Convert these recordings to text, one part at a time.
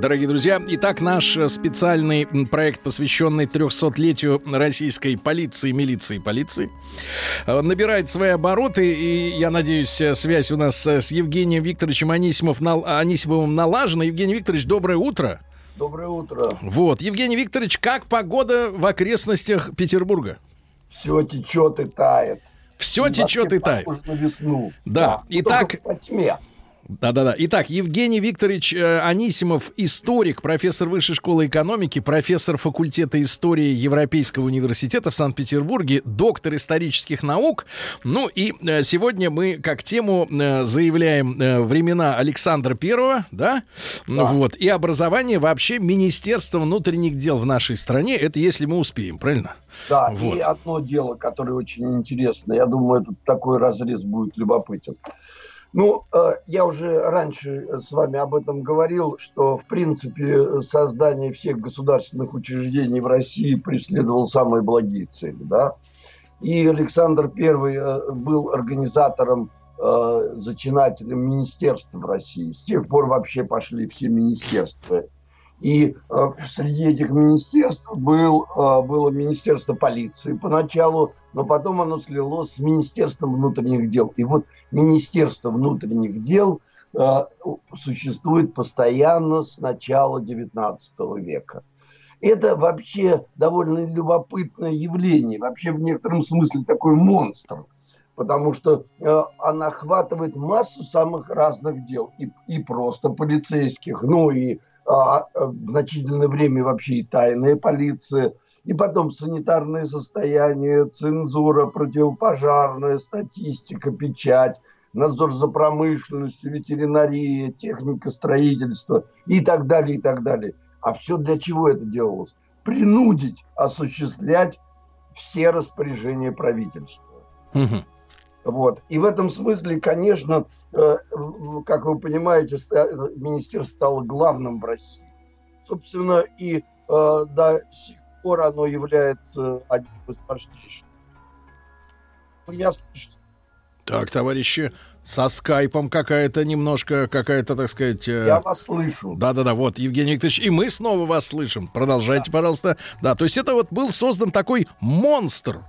Дорогие друзья, итак, наш э, специальный проект, посвященный 300-летию российской полиции, милиции, полиции, э, набирает свои обороты, и я надеюсь, э, связь у нас с Евгением Викторовичем Анисимов, Анисимовым налажена. Евгений Викторович, доброе утро. Доброе утро. Вот, Евгений Викторович, как погода в окрестностях Петербурга? Все течет и тает. Все течет и тает. весну. Да. да. Итак, по тьме. Да-да-да. Итак, Евгений Викторович э, Анисимов, историк, профессор Высшей школы экономики, профессор факультета истории Европейского университета в Санкт-Петербурге, доктор исторических наук. Ну и э, сегодня мы как тему э, заявляем времена Александра Первого, да? да? Вот. И образование вообще Министерства внутренних дел в нашей стране. Это если мы успеем, правильно? Да, вот. и одно дело, которое очень интересно. Я думаю, этот такой разрез будет любопытен. Ну, э, я уже раньше с вами об этом говорил, что, в принципе, создание всех государственных учреждений в России преследовало самые благие цели, да. И Александр I э, был организатором, э, зачинателем министерств в России. С тех пор вообще пошли все министерства. И среди этих министерств был, было Министерство полиции поначалу, но потом оно слилось с Министерством внутренних дел. И вот Министерство внутренних дел э, существует постоянно с начала XIX века. Это вообще довольно любопытное явление, вообще в некотором смысле такой монстр, потому что э, она охватывает массу самых разных дел, и, и просто полицейских, ну и а, в значительное время вообще и тайная полиция – и потом санитарное состояние, цензура, противопожарная, статистика, печать, надзор за промышленностью, ветеринария, техника строительства и так далее, и так далее. А все для чего это делалось? Принудить осуществлять все распоряжения правительства. Угу. Вот. И в этом смысле, конечно, э, как вы понимаете, министерство стало главным в России. Собственно, и э, до сих пор оно является одним из важнейших. Ну, я слышу. Так, товарищи, со скайпом какая-то немножко, какая-то, так сказать... Э... Я вас слышу. Да-да-да, вот, Евгений Викторович, и мы снова вас слышим. Продолжайте, да. пожалуйста. Да, то есть это вот был создан такой монстр.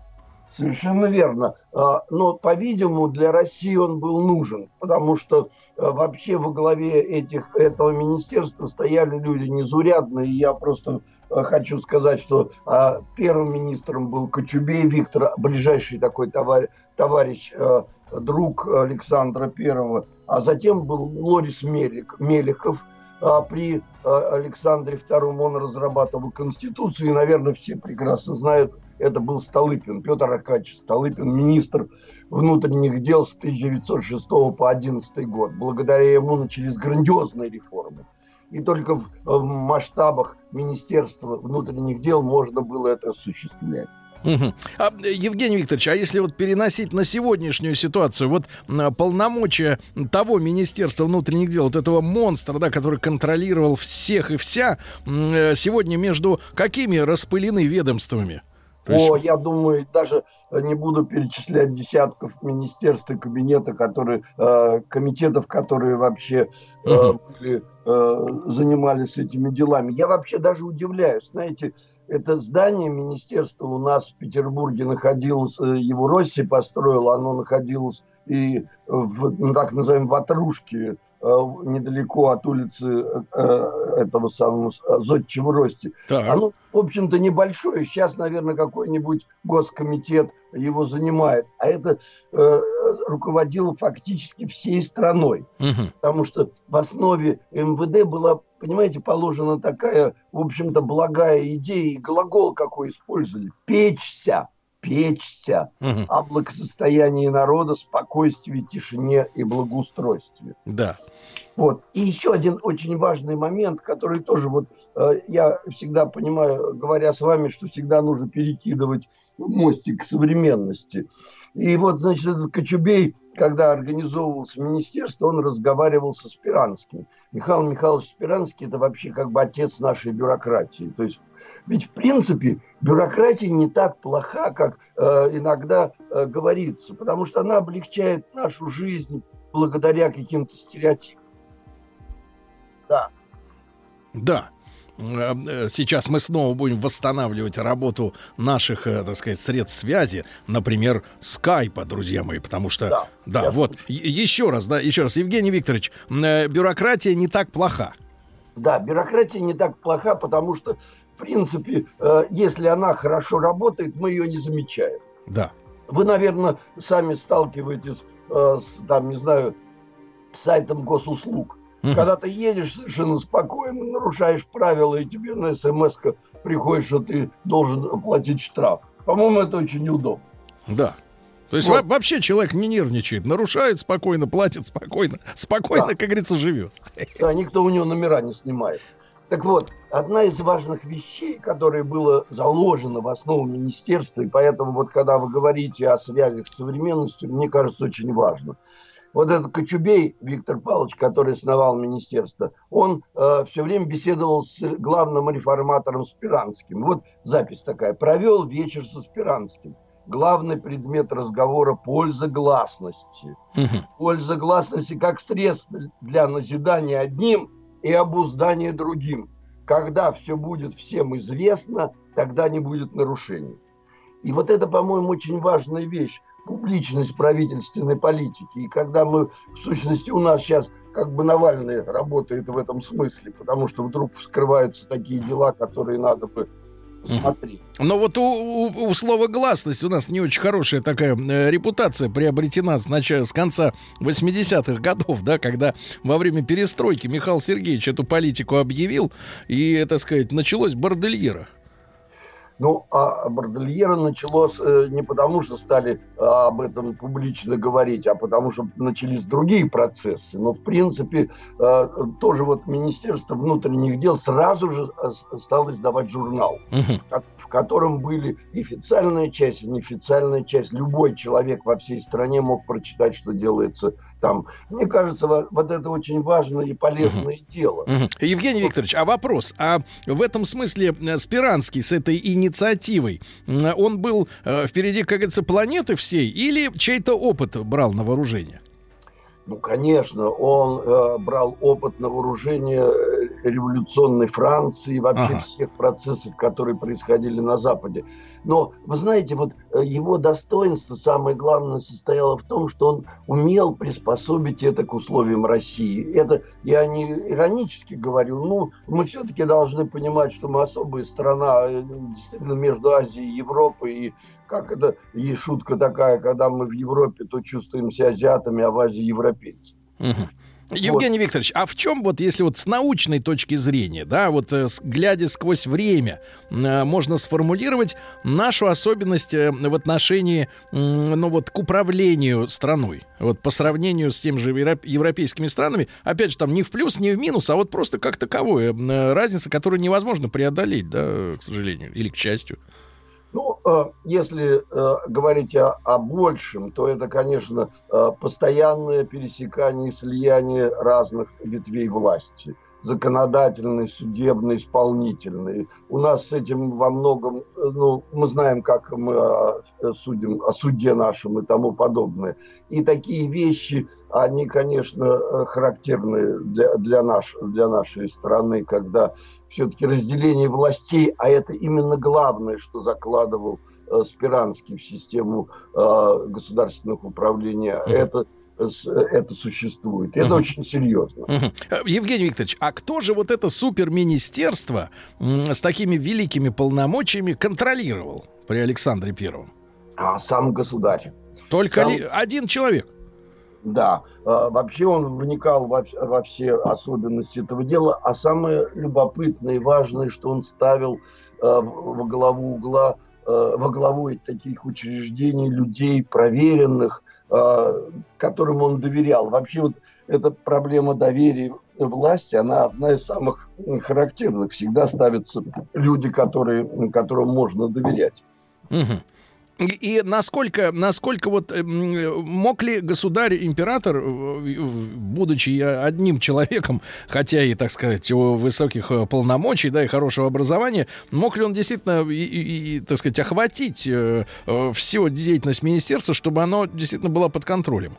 Совершенно верно. А, но, по-видимому, для России он был нужен, потому что э, вообще во главе этих, этого министерства стояли люди незурядные. Я просто хочу сказать, что а, первым министром был Кочубей Виктор, ближайший такой товарищ, товарищ а, друг Александра Первого, а затем был Лорис Мелик, Меликов. А, при а, Александре Втором он разрабатывал Конституцию, и, наверное, все прекрасно знают, это был Столыпин, Петр Акадьевич Столыпин, министр внутренних дел с 1906 по 2011 год. Благодаря ему начались грандиозные реформы и только в, в масштабах Министерства внутренних дел можно было это осуществлять. А, Евгений Викторович, а если вот переносить на сегодняшнюю ситуацию, вот полномочия того Министерства внутренних дел, вот этого монстра, да, который контролировал всех и вся, э, сегодня между какими распылены ведомствами? О, я думаю, даже не буду перечислять десятков министерств и кабинета, которые, э, комитетов, которые вообще э, были, э, занимались этими делами. Я вообще даже удивляюсь. Знаете, это здание министерства у нас в Петербурге находилось, э, его Росси построил, оно находилось и в ну, так называемом Ватрушке, Э, недалеко от улицы э, этого самого Зодчего Рости. Так. Оно, в общем-то, небольшое. Сейчас, наверное, какой-нибудь госкомитет его занимает. А это э, руководило фактически всей страной. Угу. Потому что в основе МВД была, понимаете, положена такая, в общем-то, благая идея. И глагол какой использовали. Печься. Печься угу. о благосостоянии народа, спокойствии, тишине и благоустройстве. Да. Вот. И еще один очень важный момент, который тоже вот э, я всегда понимаю, говоря с вами, что всегда нужно перекидывать мостик к современности. И вот, значит, этот Кочубей, когда организовывался министерство, он разговаривал со Спиранским. Михаил Михайлович Спиранский – это вообще как бы отец нашей бюрократии. То есть ведь, в принципе, бюрократия не так плоха, как э, иногда э, говорится, потому что она облегчает нашу жизнь благодаря каким-то стереотипам. Да. Да. Э, э, сейчас мы снова будем восстанавливать работу наших, э, так сказать, средств связи, например, скайпа, друзья мои, потому что, да, да вот, еще раз, да, еще раз, Евгений Викторович, бюрократия не так плоха. Да, бюрократия не так плоха, потому что, принципе, если она хорошо работает, мы ее не замечаем. Да. Вы, наверное, сами сталкиваетесь с, там, не знаю, сайтом госуслуг Угу. Когда ты едешь совершенно спокойно, нарушаешь правила, и тебе на смс приходит, что ты должен оплатить штраф. По-моему, это очень неудобно. Да. То есть вот. вообще человек не нервничает, нарушает спокойно, платит спокойно, спокойно, да. как говорится, живет. Да, никто у него номера не снимает. Так вот, одна из важных вещей, которая была заложена в основу министерства, и поэтому вот когда вы говорите о связях с современностью, мне кажется, очень важно – вот этот Кочубей Виктор Павлович, который основал министерство, он э, все время беседовал с главным реформатором Спиранским. Вот запись такая. Провел вечер со Спиранским. Главный предмет разговора – польза гласности. Угу. Польза гласности как средство для назидания одним и обуздания другим. Когда все будет всем известно, тогда не будет нарушений. И вот это, по-моему, очень важная вещь публичность правительственной политики. И когда мы, в сущности, у нас сейчас как бы Навальный работает в этом смысле, потому что вдруг вскрываются такие дела, которые надо бы смотреть. Но вот у, у, у слова гласность у нас не очень хорошая такая э, репутация приобретена с, начала, с конца 80-х годов, да, когда во время перестройки Михаил Сергеевич эту политику объявил, и, так сказать, началось бордельера. Ну, а Бордельера началось э, не потому, что стали а, об этом публично говорить, а потому что начались другие процессы. Но, в принципе, э, тоже вот Министерство внутренних дел сразу же э, стало издавать журнал, угу. Котором были официальная часть, и неофициальная часть. Любой человек во всей стране мог прочитать, что делается там. Мне кажется, вот это очень важное и полезное uh-huh. дело. Uh-huh. Евгений Викторович, а вопрос, а в этом смысле э, Спиранский с этой инициативой, он был э, впереди, как говорится, планеты всей или чей-то опыт брал на вооружение? Ну, конечно, он э, брал опыт на вооружение э, революционной Франции, и вообще ага. всех процессов, которые происходили на Западе. Но, вы знаете, вот э, его достоинство, самое главное, состояло в том, что он умел приспособить это к условиям России. Это я не иронически говорю, ну, мы все-таки должны понимать, что мы особая страна, э, действительно, между Азией и Европой, и как это, есть шутка такая, когда мы в Европе, то чувствуем себя азиатами, а в Азии европейцами. Угу. Евгений вот. Викторович, а в чем вот, если вот с научной точки зрения, да, вот э, глядя сквозь время, э, можно сформулировать нашу особенность э, в отношении, ну вот, к управлению страной, вот по сравнению с тем же европейскими странами, опять же, там не в плюс, не в минус, а вот просто как таковое, разница, которую невозможно преодолеть, да, к сожалению, или к счастью. Ну, э, если э, говорить о, о большем, то это, конечно, э, постоянное пересекание и слияние разных ветвей власти – законодательный, судебный, исполнительный. У нас с этим во многом, ну, мы знаем, как мы судим о суде нашем и тому подобное. И такие вещи, они, конечно, характерны для, для, наш, для нашей страны, когда все-таки разделение властей, а это именно главное, что закладывал э, Спиранский в систему э, государственных управления, это это существует. Это uh очень серьезно. uh Евгений Викторович, а кто же вот это суперминистерство с такими великими полномочиями контролировал при Александре Первом? А сам государь. Только сам... ли один человек? Да, а, вообще он вникал во, все особенности этого дела, а самое любопытное и важное, что он ставил а, во главу угла э, во главу таких учреждений людей проверенных, которым он доверял. Вообще вот эта проблема доверия власти, она одна из самых характерных. Всегда ставятся люди, которые, которым можно доверять. Угу. И насколько, насколько вот эм, мог ли государь, император, э, будучи одним человеком, хотя и, так сказать, у высоких э, полномочий, да, и хорошего образования, мог ли он действительно, и, и, и, так сказать, охватить э, всю деятельность министерства, чтобы оно действительно было под контролем?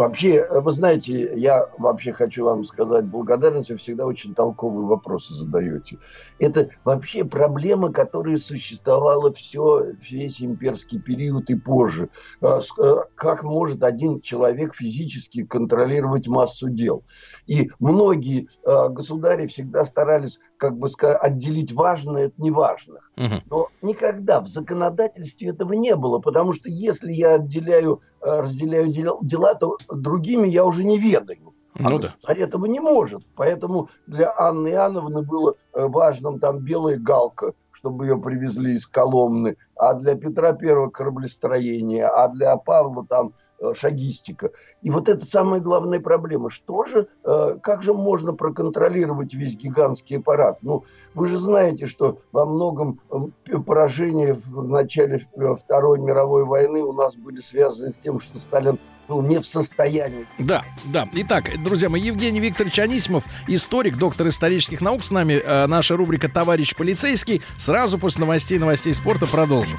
Вообще, вы знаете, я вообще хочу вам сказать благодарность, вы всегда очень толковые вопросы задаете. Это вообще проблема, которая существовала все, весь имперский период и позже. А, а, как может один человек физически контролировать массу дел? И многие а, государи всегда старались как бы сказать, отделить важное от неважных. Но никогда в законодательстве этого не было, потому что если я отделяю, э, разделяю дела, то другими я уже не ведаю. А ну, да. этого не может. Поэтому для Анны Иоанновны было э, важным там белая галка, чтобы ее привезли из Коломны, а для Петра Первого кораблестроение, а для Павла там шагистика. И вот это самая главная проблема. Что же, э, как же можно проконтролировать весь гигантский аппарат? Ну, вы же знаете, что во многом э, поражения в начале Второй мировой войны у нас были связаны с тем, что Сталин был не в состоянии. Да, да. Итак, друзья мои, Евгений Викторович Анисимов, историк, доктор исторических наук с нами. Наша рубрика «Товарищ полицейский». Сразу после новостей, новостей спорта продолжим.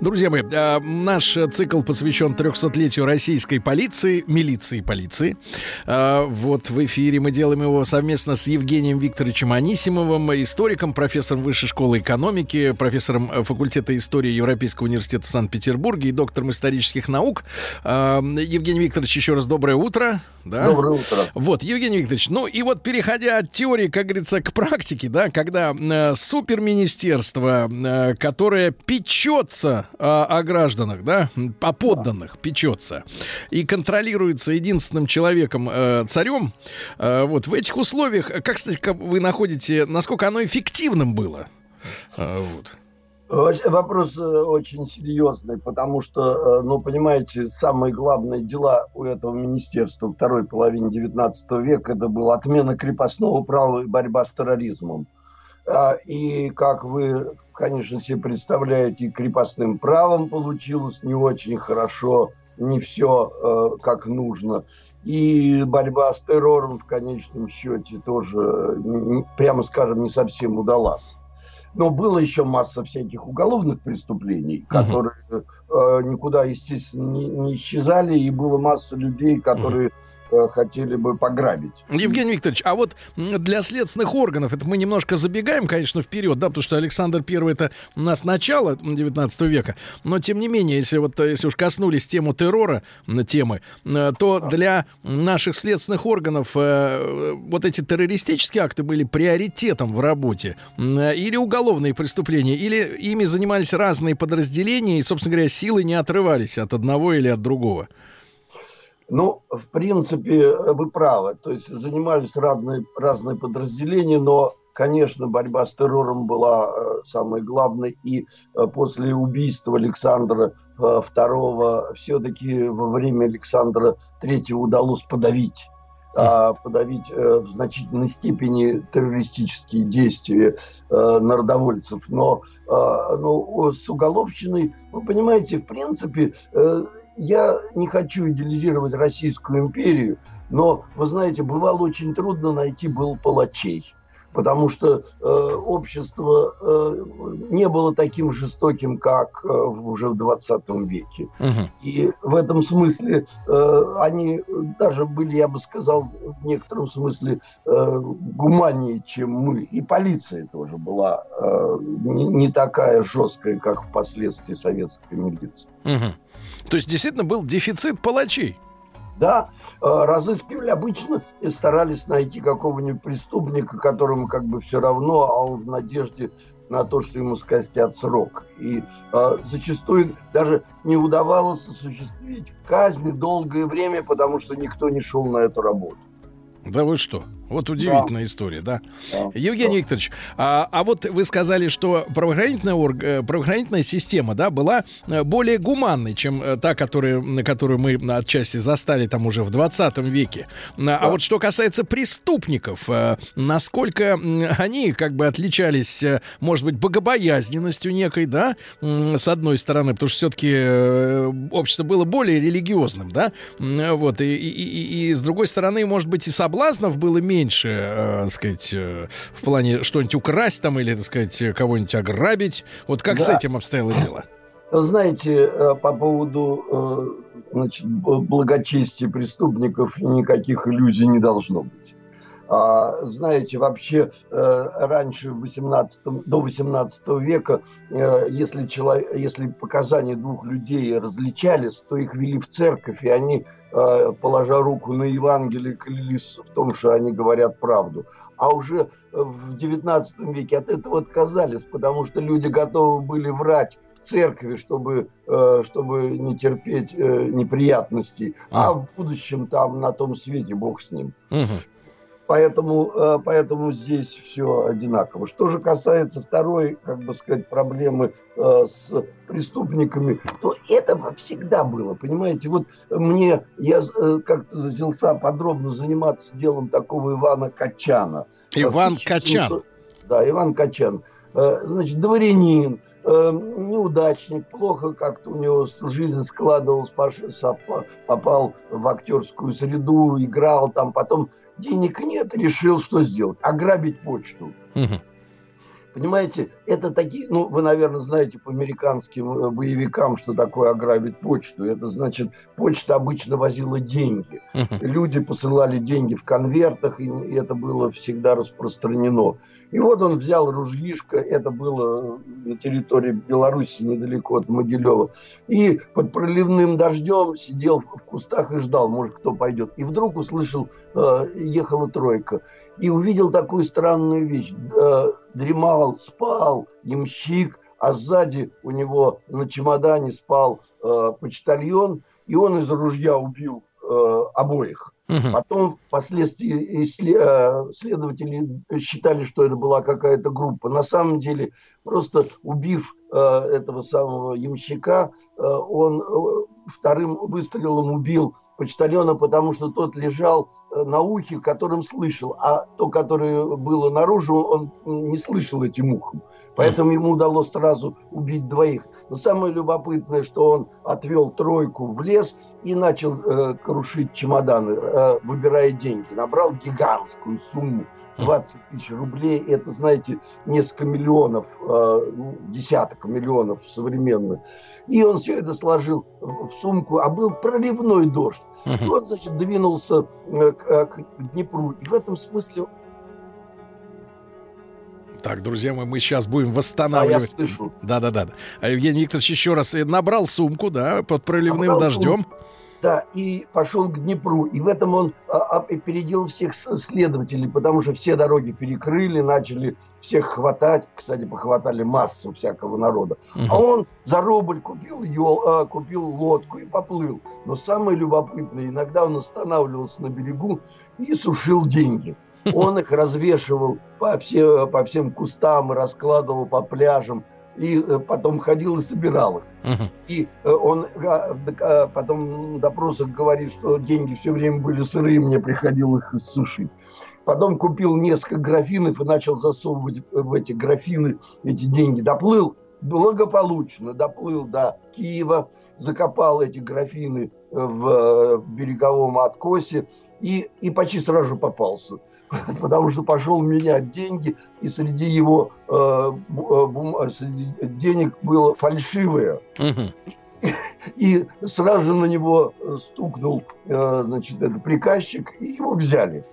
Друзья мои, а, наш цикл посвящен 300-летию российской полиции, милиции полиции. А, вот в эфире мы делаем его совместно с Евгением Викторовичем Анисимовым, историком, профессором Высшей школы экономики, профессором э, факультета истории Европейского университета в Санкт-Петербурге и доктором исторических наук. Евгений Викторович, еще раз доброе утро. Да? Доброе утро. Вот, Евгений Викторович, ну и вот переходя от теории, как говорится, к практике, да, когда э, суперминистерство, э, которое печется о, о гражданах, да, о подданных печется и контролируется единственным человеком, э, царем, э, вот в этих условиях, как, кстати, вы находите, насколько оно эффективным было? Э, вот. Вопрос э, очень серьезный, потому что, э, ну, понимаете, самые главные дела у этого министерства второй половины XIX века это была отмена крепостного права и борьба с терроризмом. А, и, как вы, конечно, себе представляете, крепостным правом получилось не очень хорошо, не все э, как нужно. И борьба с террором в конечном счете тоже, прямо скажем, не совсем удалась. Но было еще масса всяких уголовных преступлений, которые э, никуда, естественно, не, не исчезали, и было масса людей, которые uh Э, хотели бы пограбить. Евгений Викторович, а вот для следственных органов, это мы немножко забегаем, конечно, вперед, да, потому что Александр Первый это у нас начало 19 века, но тем не менее, если вот если уж коснулись тему террора, темы, э, то для наших следственных органов э, вот эти террористические акты были приоритетом в работе или уголовные преступления, или ими занимались разные подразделения и, собственно говоря, силы не отрывались от одного или от другого. Ну, в принципе, вы правы. То есть занимались разные, разные подразделения, но, конечно, борьба с террором была э, самой главной. И э, после убийства Александра II э, все-таки во время Александра III удалось подавить подавить э, в значительной степени террористические действия э, народовольцев. Но, э, но с уголовщиной, вы понимаете, в принципе, э, я не хочу идеализировать Российскую империю, но, вы знаете, бывало очень трудно найти был палачей потому что э, общество э, не было таким жестоким, как э, уже в 20 веке. Угу. И в этом смысле э, они даже были, я бы сказал, в некотором смысле э, гуманнее, чем мы. И полиция тоже была э, не, не такая жесткая, как впоследствии советская милиция. Угу. То есть действительно был дефицит палачей? Да, разыскивали обычно и старались найти какого-нибудь преступника, которому как бы все равно, а он в надежде на то, что ему скостят срок. И э, зачастую даже не удавалось осуществить казни долгое время, потому что никто не шел на эту работу. Да вы что? Вот удивительная да. история, да? да. Евгений да. Викторович, а, а вот вы сказали, что правоохранительная, орг, э, правоохранительная система, да, была э, более гуманной, чем э, та, которая, на которую мы отчасти застали там уже в 20 веке. А да. А вот что касается преступников, насколько они как бы отличались, может быть, богобоязненностью некой, да, с одной стороны, потому что все-таки общество было более религиозным, да, вот, и, и, и, и с другой стороны, может быть, и соблазнов было меньше, меньше, э, сказать, э, в плане что-нибудь украсть там или, так сказать, кого-нибудь ограбить. Вот как да. с этим обстояло дело? Знаете, э, по поводу э, значит, благочестия преступников никаких иллюзий не должно быть. А, знаете, вообще э, раньше 18, до 18 века, если, человек, если показания двух людей различались, то их вели в церковь, и они Э, положа руку на Евангелие, клялись в том, что они говорят правду. А уже в XIX веке от этого отказались, потому что люди готовы были врать в церкви, чтобы, э, чтобы не терпеть э, неприятностей, а. а в будущем там на том свете Бог с ним. Угу. Поэтому, э, поэтому здесь все одинаково. Что же касается второй, как бы сказать, проблемы э, с преступниками, то это всегда было, понимаете? Вот мне, я э, как-то занялся подробно заниматься делом такого Ивана Качана. Иван Качан. Да, Иван Качан. Значит, дворянин, неудачник, плохо как-то у него жизнь складывалась, попал в актерскую среду, играл там, потом денег нет, решил что сделать? Ограбить почту. Угу. Понимаете, это такие, ну, вы, наверное, знаете по американским э, боевикам, что такое ограбить почту. Это значит, почта обычно возила деньги. Люди посылали деньги в конвертах, и это было всегда распространено. И вот он взял ружьишко, это было на территории Беларуси, недалеко от Могилева, и под проливным дождем сидел в кустах и ждал, может, кто пойдет. И вдруг услышал, э, ехала тройка, и увидел такую странную вещь. Э, дремал, спал ямщик, а сзади у него на чемодане спал э, почтальон, и он из ружья убил э, обоих. Угу. Потом впоследствии э, следователи считали, что это была какая-то группа. На самом деле, просто убив э, этого самого ямщика, э, он вторым выстрелом убил почтальона, потому что тот лежал на ухе, которым слышал, а то, которое было наружу, он не слышал этим ухом. Поэтому ему удалось сразу убить двоих. Но самое любопытное, что он отвел тройку в лес и начал э, крушить чемоданы, э, выбирая деньги. Набрал гигантскую сумму 20 тысяч рублей. Это, знаете, несколько миллионов, э, ну, десяток миллионов современных. И он все это сложил в сумку, а был проливной дождь. И он, значит, двинулся э, к, э, к Днепру. И в этом смысле так, друзья мои, мы сейчас будем восстанавливать. А да, да, да. А Евгений Викторович еще раз э, набрал сумку, да, под проливным набрал дождем. Сумку. Да, и пошел к Днепру. И в этом он а, а, опередил всех следователей, потому что все дороги перекрыли, начали всех хватать. Кстати, похватали массу всякого народа. Угу. А он за рубль купил, ел, а, купил лодку и поплыл. Но самое любопытное, иногда он останавливался на берегу и сушил деньги. Он их развешивал по, все, по всем кустам, раскладывал по пляжам, и э, потом ходил и собирал их. Uh-huh. И э, он а, потом на допросах говорит, что деньги все время были сырые, мне приходилось их иссушить. Потом купил несколько графинов и начал засовывать в эти графины эти деньги. Доплыл благополучно, доплыл до Киева, закопал эти графины в э, береговом откосе и, и почти сразу же попался. потому что пошел менять деньги, и среди его э, э бум, среди денег было фальшивое. И, и сразу же на него стукнул э, значит, этот приказчик, и его взяли.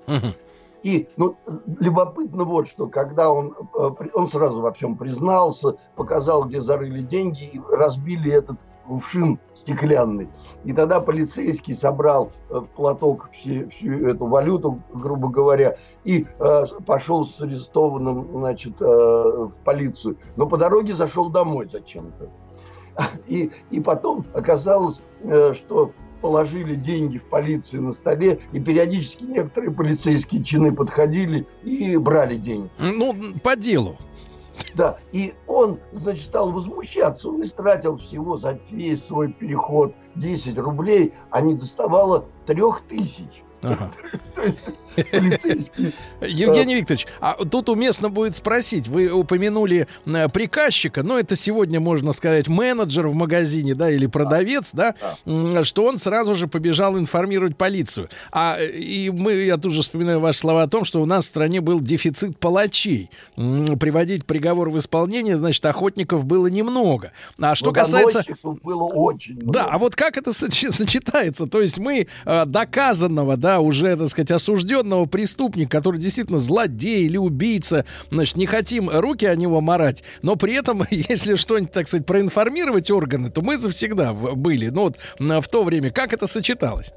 И ну, любопытно вот что, когда он, э, он сразу во всем признался, показал, где зарыли деньги, и разбили этот кувшин стеклянный. И тогда полицейский собрал в платок все, всю эту валюту, грубо говоря, и э, пошел с арестованным, значит, э, в полицию. Но по дороге зашел домой зачем-то. И, и потом оказалось, э, что положили деньги в полицию на столе, и периодически некоторые полицейские чины подходили и брали деньги. Ну, по делу. Да, и он, значит, стал возмущаться. Он истратил всего за весь свой переход 10 рублей, а не доставало трех тысяч. Ага. Евгений Викторович, а тут уместно будет спросить, вы упомянули приказчика, но это сегодня, можно сказать, менеджер в магазине, да, или продавец, да, что он сразу же побежал информировать полицию. А и мы, я тут же вспоминаю ваши слова о том, что у нас в стране был дефицит палачей. Приводить приговор в исполнение, значит, охотников было немного. А что касается... было очень много. Да, а вот как это сочетается? То есть мы э, доказанного, да, уже, так сказать, осужденного преступника, который действительно злодей или убийца, значит, не хотим руки о него марать, но при этом, если что-нибудь, так сказать, проинформировать органы, то мы завсегда были. Ну вот в то время, как это сочеталось?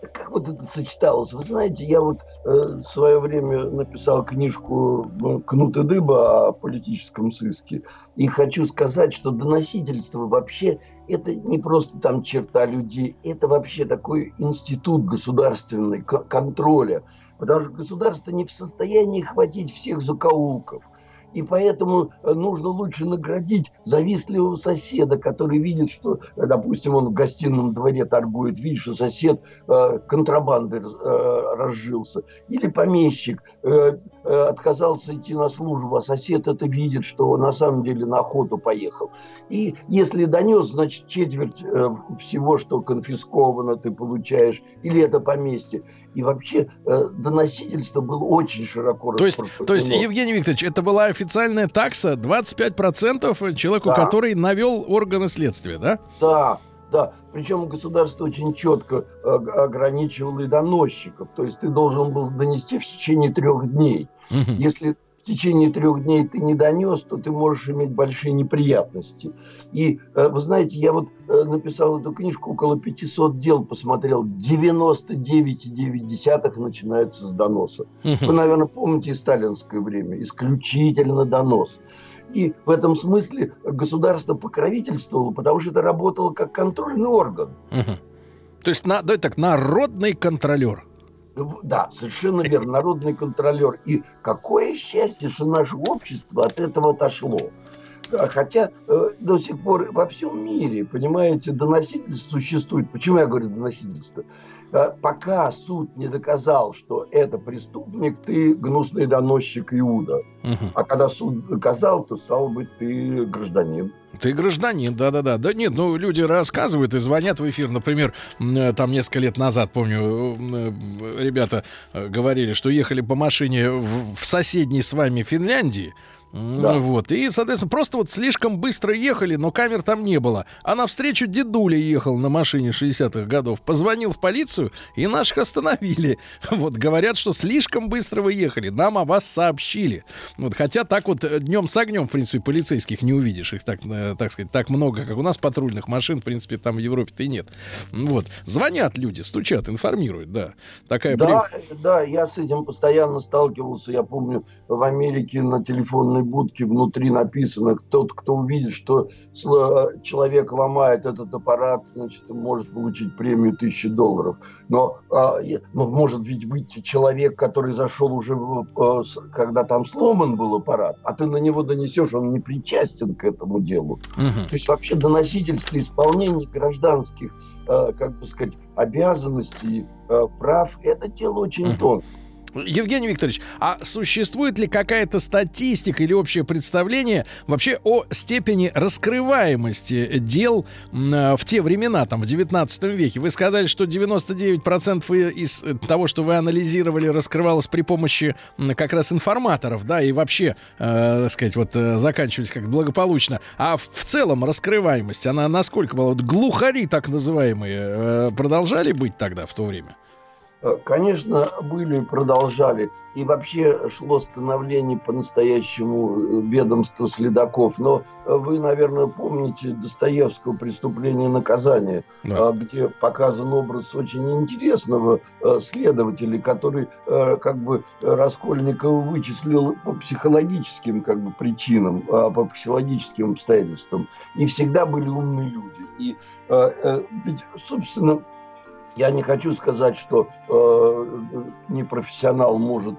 Как вот это сочеталось? Вы знаете, я вот э, в свое время написал книжку ну, «Кнут и дыба» о политическом сыске. И хочу сказать, что доносительство вообще это не просто там черта людей, это вообще такой институт государственный контроля. Потому что государство не в состоянии хватить всех закоулков – и поэтому э, нужно лучше наградить завистливого соседа, который видит, что, э, допустим, он в гостином дворе торгует, видит, что сосед э, контрабандой э, разжился. Или помещик э, э, отказался идти на службу, а сосед это видит, что он на самом деле на охоту поехал. И если донес, значит, четверть всего, что конфисковано, ты получаешь, или это поместье. И вообще э, доносительство было очень широко то есть, то есть, Евгений Викторович, это была официальная такса 25% человеку, да. который навел органы следствия, да? Да, да. Причем государство очень четко э, ограничивало и доносчиков. То есть ты должен был донести в течение трех дней. Угу. Если течение трех дней ты не донес, то ты можешь иметь большие неприятности. И э, вы знаете, я вот э, написал эту книжку, около 500 дел посмотрел, 99,9 начинается с доноса. Вы, наверное, помните и сталинское время, исключительно донос. И в этом смысле государство покровительствовало, потому что это работало как контрольный орган. То есть, на, да, так, народный контролер. Да, совершенно верно, народный контролер. И какое счастье, что наше общество от этого отошло. Хотя э, до сих пор во всем мире, понимаете, доносительство существует. Почему я говорю доносительство? Э, пока суд не доказал, что это преступник, ты гнусный доносчик Иуда. Угу. А когда суд доказал, то, стал быть, ты гражданин. Ты гражданин, да-да-да. Да нет, ну люди рассказывают и звонят в эфир. Например, э, там несколько лет назад, помню, э, ребята говорили, что ехали по машине в соседней с вами Финляндии. Да. Вот. И, соответственно, просто вот слишком быстро ехали, но камер там не было. А навстречу дедуля ехал на машине 60-х годов. Позвонил в полицию, и наших остановили. Вот, говорят, что слишком быстро вы ехали. Нам о вас сообщили. Вот, хотя так вот э, днем с огнем, в принципе, полицейских не увидишь. Их так, э, так сказать, так много, как у нас патрульных машин, в принципе, там в Европе-то и нет. Вот. Звонят люди, стучат, информируют, да. Такая да, при... да, я с этим постоянно сталкивался. Я помню, в Америке на телефонной будке внутри написано, тот, кто увидит, что человек ломает этот аппарат, значит, может получить премию тысячи долларов. Но, а, но может ведь быть человек, который зашел уже, когда там сломан был аппарат, а ты на него донесешь, он не причастен к этому делу. Угу. То есть вообще доносительство исполнение гражданских, а, как бы сказать, обязанностей, прав, это дело очень угу. тонкое. Евгений Викторович, а существует ли какая-то статистика или общее представление вообще о степени раскрываемости дел в те времена, там, в 19 веке? Вы сказали, что 99% из того, что вы анализировали, раскрывалось при помощи как раз информаторов, да, и вообще, э, так сказать, вот э, заканчивались как благополучно. А в целом раскрываемость, она насколько была? Вот глухари так называемые э, продолжали быть тогда, в то время? Э, конечно, были, продолжали. И вообще шло становление по-настоящему э, ведомства следаков. Но э, вы, наверное, помните Достоевского «Преступление и наказание», да. где показан образ очень интересного следователя, который как бы Раскольникова вычислил по психологическим как бы, причинам, по психологическим обстоятельствам. И всегда были умные люди. И ведь, собственно, я не хочу сказать, что э, непрофессионал может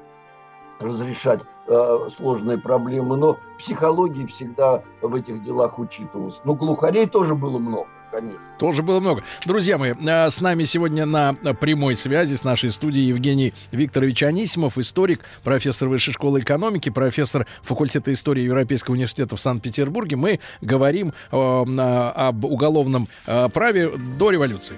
разрешать э, сложные проблемы, но психология всегда в этих делах учитывалась. Но глухарей тоже было много. Конечно. Тоже было много. Друзья мои, э, с нами сегодня на прямой связи с нашей студией Евгений Викторович Анисимов, историк, профессор Высшей школы экономики, профессор факультета истории Европейского университета в Санкт-Петербурге. Мы говорим э, об уголовном э, праве до революции.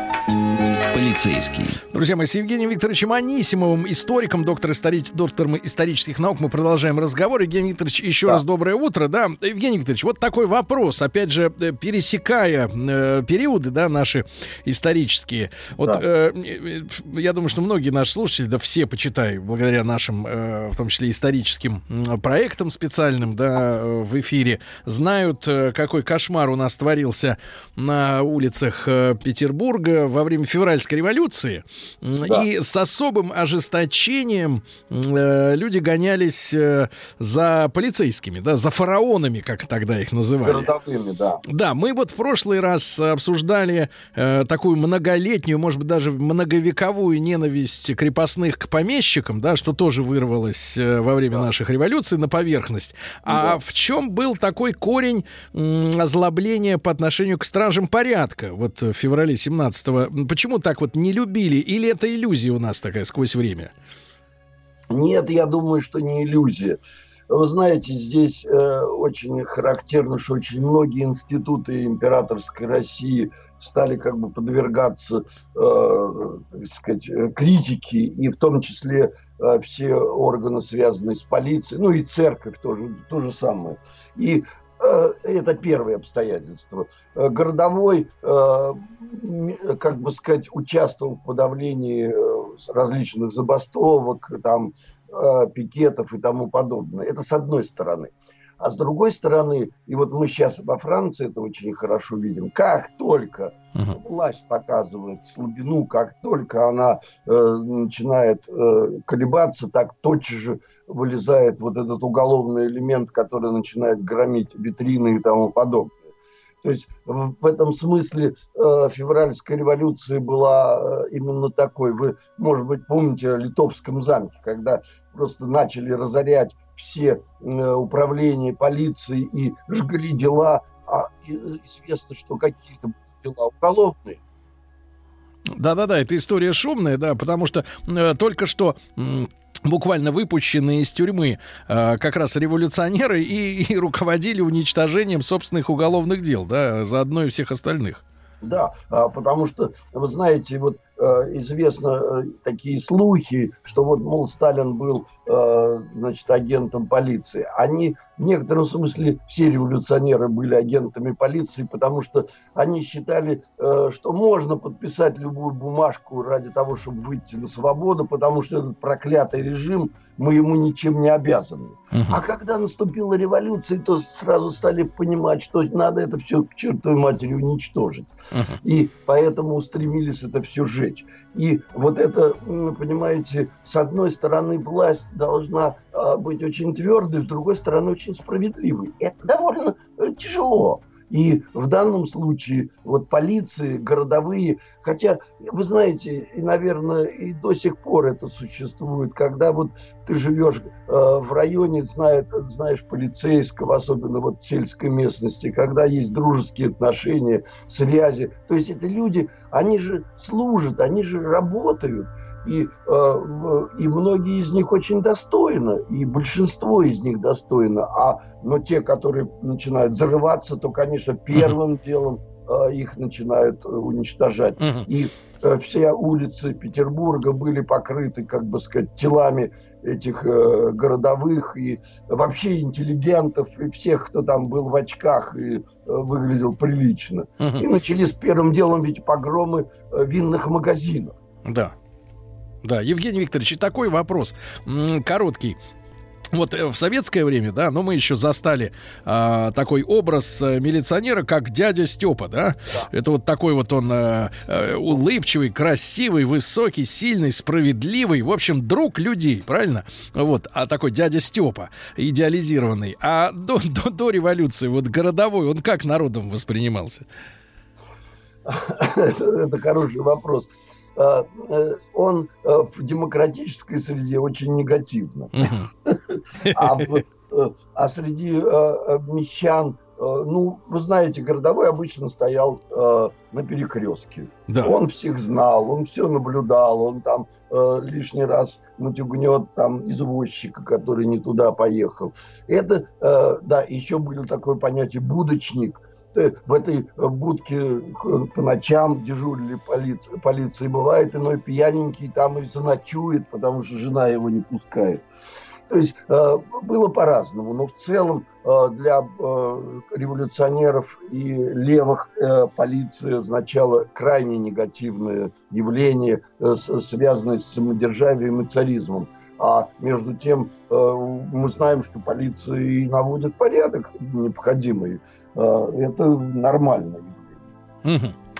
полицейский. Друзья мои, с Евгением Викторовичем Анисимовым, историком, доктор истори... доктором исторических наук, мы продолжаем разговор. Евгений Викторович, еще да. раз доброе утро. Да, Евгений Викторович, вот такой вопрос, опять же, э, пересекая э, периоды, да, наши исторические. Вот да. э, э, я думаю, что многие наши слушатели, да все, почитай, благодаря нашим, э, в том числе историческим проектам специальным, да, в эфире, знают, какой кошмар у нас творился на улицах Петербурга во время февральской февральской революции. Да. И с особым ожесточением э, люди гонялись э, за полицейскими, да, за фараонами, как тогда их называли. Городовыми, да. Да, мы вот в прошлый раз обсуждали э, такую многолетнюю, может быть, даже многовековую ненависть крепостных к помещикам, да, что тоже вырвалось э, во время да. наших революций на поверхность. А да. в чем был такой корень э, озлобления по отношению к стражам порядка вот в феврале 17-го? Почему так вот не любили? Или это иллюзия у нас такая сквозь время? Нет, я думаю, что не иллюзия. Вы знаете, здесь э, очень характерно, что очень многие институты императорской России стали как бы подвергаться, э, так сказать, критике, и в том числе э, все органы, связанные с полицией, ну и церковь тоже, то же самое. И Э, это первое обстоятельство. Э, городовой, э, как бы сказать, участвовал в подавлении различных забастовок, там, пикетов и тому подобное. Это с одной стороны. А с другой стороны, и вот мы сейчас во Франции это очень хорошо видим, как только uh-huh. власть показывает слабину, как только она э, начинает э, колебаться, так тотчас же вылезает вот этот уголовный элемент, который начинает громить витрины и тому подобное. То есть в этом смысле э, февральская революция была э, именно такой. Вы, может быть, помните о Литовском замке, когда просто начали разорять все э, управления полиции и жгли дела, а известно, что какие-то дела уголовные. Да-да-да, это история шумная, да, потому что э, только что э, буквально выпущенные из тюрьмы э, как раз революционеры и, и руководили уничтожением собственных уголовных дел, да, заодно и всех остальных. Да, а, потому что, вы знаете, вот Э, известно э, такие слухи, что вот, мол, Сталин был, э, значит, агентом полиции. Они в некотором смысле все революционеры были агентами полиции, потому что они считали, что можно подписать любую бумажку ради того, чтобы выйти на свободу, потому что этот проклятый режим мы ему ничем не обязаны. Uh-huh. А когда наступила революция, то сразу стали понимать, что надо это все к чертовой матери уничтожить. Uh-huh. И поэтому устремились это все сжечь. И вот это, понимаете, с одной стороны власть должна а, быть очень твердой, с другой стороны очень справедливой. Это довольно э, тяжело. И в данном случае вот полиции, городовые, хотя, вы знаете, и, наверное, и до сих пор это существует, когда вот ты живешь э, в районе, знает, знаешь полицейского, особенно вот в сельской местности, когда есть дружеские отношения, связи. То есть это люди, они же служат, они же работают и, э, и многие из них очень достойно, и большинство из них достойно, а но те, которые начинают зарываться, то, конечно, первым делом э, их начинают уничтожать. Угу. И все улицы Петербурга были покрыты, как бы сказать, телами этих э, городовых и вообще интеллигентов и всех, кто там был в очках и э, выглядел прилично. Угу. И начались первым делом ведь погромы э, винных магазинов. Да. Да, Евгений Викторович, такой вопрос короткий вот э, в советское время, да, но мы еще застали а, такой образ а, милиционера, как дядя Степа, да? да. Это вот такой вот он а, улыбчивый, красивый, высокий, сильный, справедливый, в общем, друг людей, правильно? Вот, а такой дядя Степа, идеализированный. А до, до, до революции, вот городовой, он как народом воспринимался? Это хороший вопрос. Э, э, он э, в демократической среде очень негативно. А, а среди мещан ну, вы знаете, городовой обычно стоял э, на перекрестке. Да. Он всех знал, он все наблюдал, он там э, лишний раз натюгнет там извозчика, который не туда поехал. Это, э, да, еще было такое понятие будочник – в этой э, будке э, по ночам дежурили полиция, полиция бывает иной пьяненький там и заночует, потому что жена его не пускает. То есть было по-разному, но в целом для революционеров и левых полиция означала крайне негативное явление, связанное с самодержавием и царизмом. А между тем мы знаем, что полиция и наводит порядок необходимый Э, это нормально.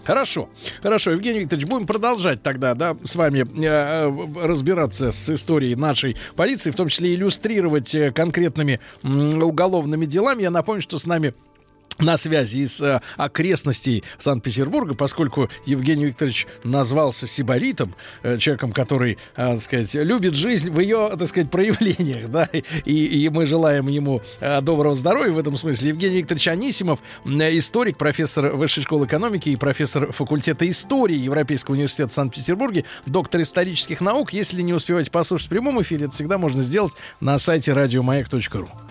Хорошо, хорошо, Евгений Викторович, будем продолжать тогда, да, с вами э, э разбираться с историей нашей полиции, в том числе иллюстрировать э, конкретными э, уголовными делами. Я напомню, что с нами на связи из э, окрестностей Санкт-Петербурга, поскольку Евгений Викторович назвался сибаритом, э, человеком, который, э, так сказать, любит жизнь в ее, так сказать, проявлениях, да, и, и мы желаем ему э, доброго здоровья в этом смысле. Евгений Викторович Анисимов, э, историк, профессор Высшей школы экономики и профессор факультета истории Европейского университета Санкт-Петербурге, доктор исторических наук. Если не успеваете послушать в прямом эфире, это всегда можно сделать на сайте радиомаяк.ру.